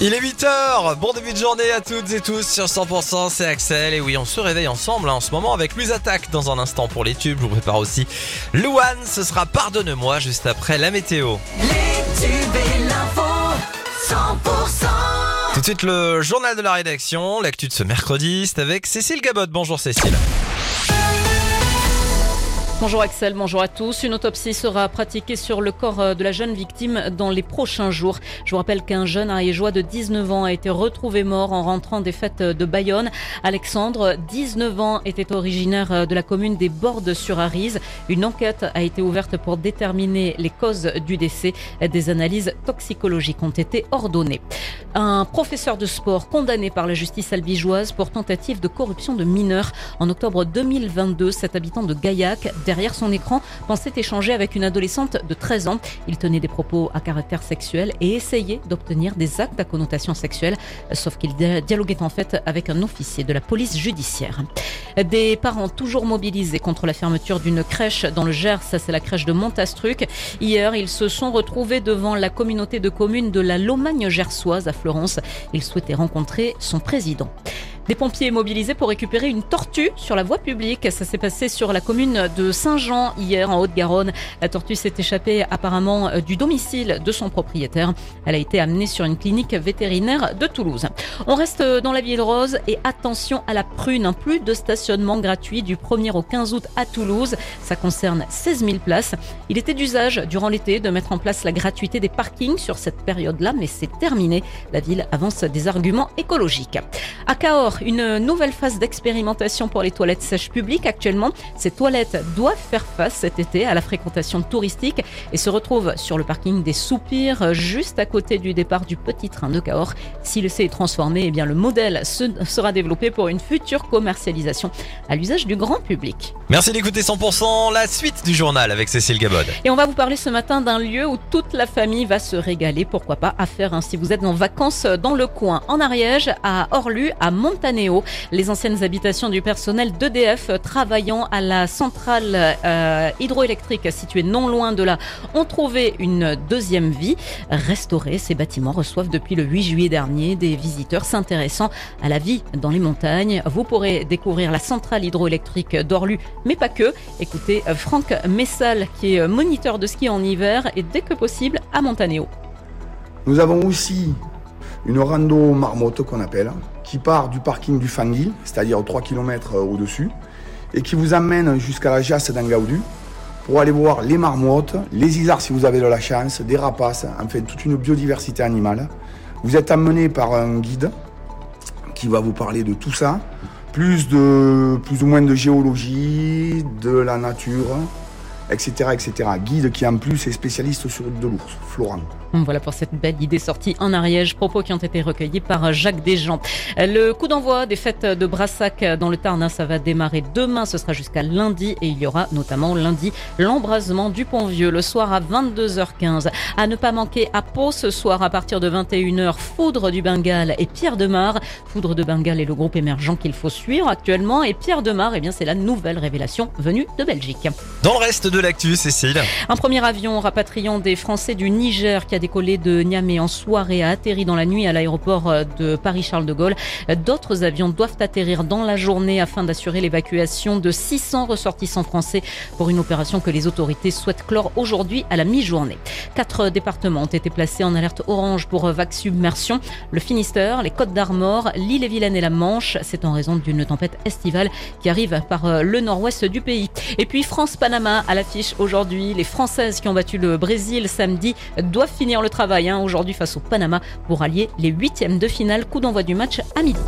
Il est 8h, bon début de journée à toutes et tous sur 100%, c'est Axel. Et oui on se réveille ensemble hein, en ce moment avec Louise Attaque dans un instant pour les tubes, je vous prépare aussi Louane, ce sera Pardonne-moi juste après la météo. Les tubes et l'info 100% Tout de suite le journal de la rédaction, l'actu de ce mercredi, c'est avec Cécile Gabot, bonjour Cécile. Bonjour Axel, bonjour à tous. Une autopsie sera pratiquée sur le corps euh, de la jeune victime dans les prochains jours. Je vous rappelle qu'un jeune ariégeois de 19 ans a été retrouvé mort en rentrant des fêtes de Bayonne. Alexandre, 19 ans, était originaire euh, de la commune des Bordes sur Arise. Une enquête a été ouverte pour déterminer les causes du décès. Des analyses toxicologiques ont été ordonnées. Un professeur de sport condamné par la justice albigeoise pour tentative de corruption de mineurs. En octobre 2022, cet habitant de Gaillac derrière son écran, pensait échanger avec une adolescente de 13 ans. Il tenait des propos à caractère sexuel et essayait d'obtenir des actes à connotation sexuelle, sauf qu'il dialoguait en fait avec un officier de la police judiciaire. Des parents toujours mobilisés contre la fermeture d'une crèche dans le Gers, ça c'est la crèche de Montastruc. Hier, ils se sont retrouvés devant la communauté de communes de la Lomagne gersoise à Florence. Ils souhaitaient rencontrer son président. Des pompiers mobilisés pour récupérer une tortue sur la voie publique. Ça s'est passé sur la commune de Saint-Jean hier en Haute-Garonne. La tortue s'est échappée apparemment euh, du domicile de son propriétaire. Elle a été amenée sur une clinique vétérinaire de Toulouse. On reste dans la ville rose et attention à la prune. Plus de stationnement gratuit du 1er au 15 août à Toulouse. Ça concerne 16 000 places. Il était d'usage durant l'été de mettre en place la gratuité des parkings sur cette période-là, mais c'est terminé. La ville avance des arguments écologiques. À Cahors, une nouvelle phase d'expérimentation pour les toilettes sèches publiques. Actuellement, ces toilettes doivent faire face cet été à la fréquentation touristique et se retrouvent sur le parking des Soupirs, juste à côté du départ du petit train de Cahors. Si le C est transformé, eh bien le modèle sera développé pour une future commercialisation à l'usage du grand public. Merci d'écouter 100%, la suite du journal avec Cécile Gabod. Et on va vous parler ce matin d'un lieu où toute la famille va se régaler, pourquoi pas à faire hein, si vous êtes en vacances dans le coin, en Ariège, à Orlu, à Montagne les anciennes habitations du personnel d'EDF travaillant à la centrale euh, hydroélectrique située non loin de là ont trouvé une deuxième vie. Restaurés, ces bâtiments reçoivent depuis le 8 juillet dernier des visiteurs s'intéressant à la vie dans les montagnes. Vous pourrez découvrir la centrale hydroélectrique d'Orlu, mais pas que. Écoutez euh, Franck Messal qui est moniteur de ski en hiver et dès que possible à Montanéo. Nous avons aussi une rando marmotte qu'on appelle, qui part du parking du Fangui, c'est-à-dire 3 km euh, au-dessus, et qui vous amène jusqu'à la Jasse d'Angaoudu pour aller voir les marmottes, les isards si vous avez de la chance, des rapaces, enfin toute une biodiversité animale. Vous êtes amené par un guide qui va vous parler de tout ça, plus ou moins de géologie, de la nature, etc., etc. Guide qui en plus est spécialiste sur de l'ours, Florent. Voilà pour cette belle idée sortie en Ariège, propos qui ont été recueillis par Jacques Desjans. Le coup d'envoi des fêtes de Brassac dans le Tarn, ça va démarrer demain, ce sera jusqu'à lundi et il y aura notamment lundi l'embrasement du Pont-Vieux le soir à 22h15. À ne pas manquer à Pau ce soir à partir de 21h, Foudre du Bengale et Pierre de Mar. Foudre de Bengale est le groupe émergent qu'il faut suivre actuellement et Pierre de Mar, eh bien c'est la nouvelle révélation venue de Belgique. Dans le reste de l'actu, Cécile. Un premier avion rapatriant des Français du Niger qui a décollé de Niamey en soirée a atterri dans la nuit à l'aéroport euh, de Paris-Charles de Gaulle. D'autres avions doivent atterrir dans la journée afin d'assurer l'évacuation de 600 ressortissants français pour une opération que les autorités souhaitent clore aujourd'hui à la mi-journée. Quatre départements ont été placés en alerte orange pour vague submersion. Le Finistère, les Côtes d'Armor, l'île-et-Vilaine et la Manche. C'est en raison d'une tempête estivale qui arrive par euh, le nord-ouest du pays. Et puis France-Panama à aujourd'hui. Les Françaises qui ont battu le Brésil samedi doivent finir le travail hein, aujourd'hui face au Panama pour allier les huitièmes de finale. Coup d'envoi du match à midi.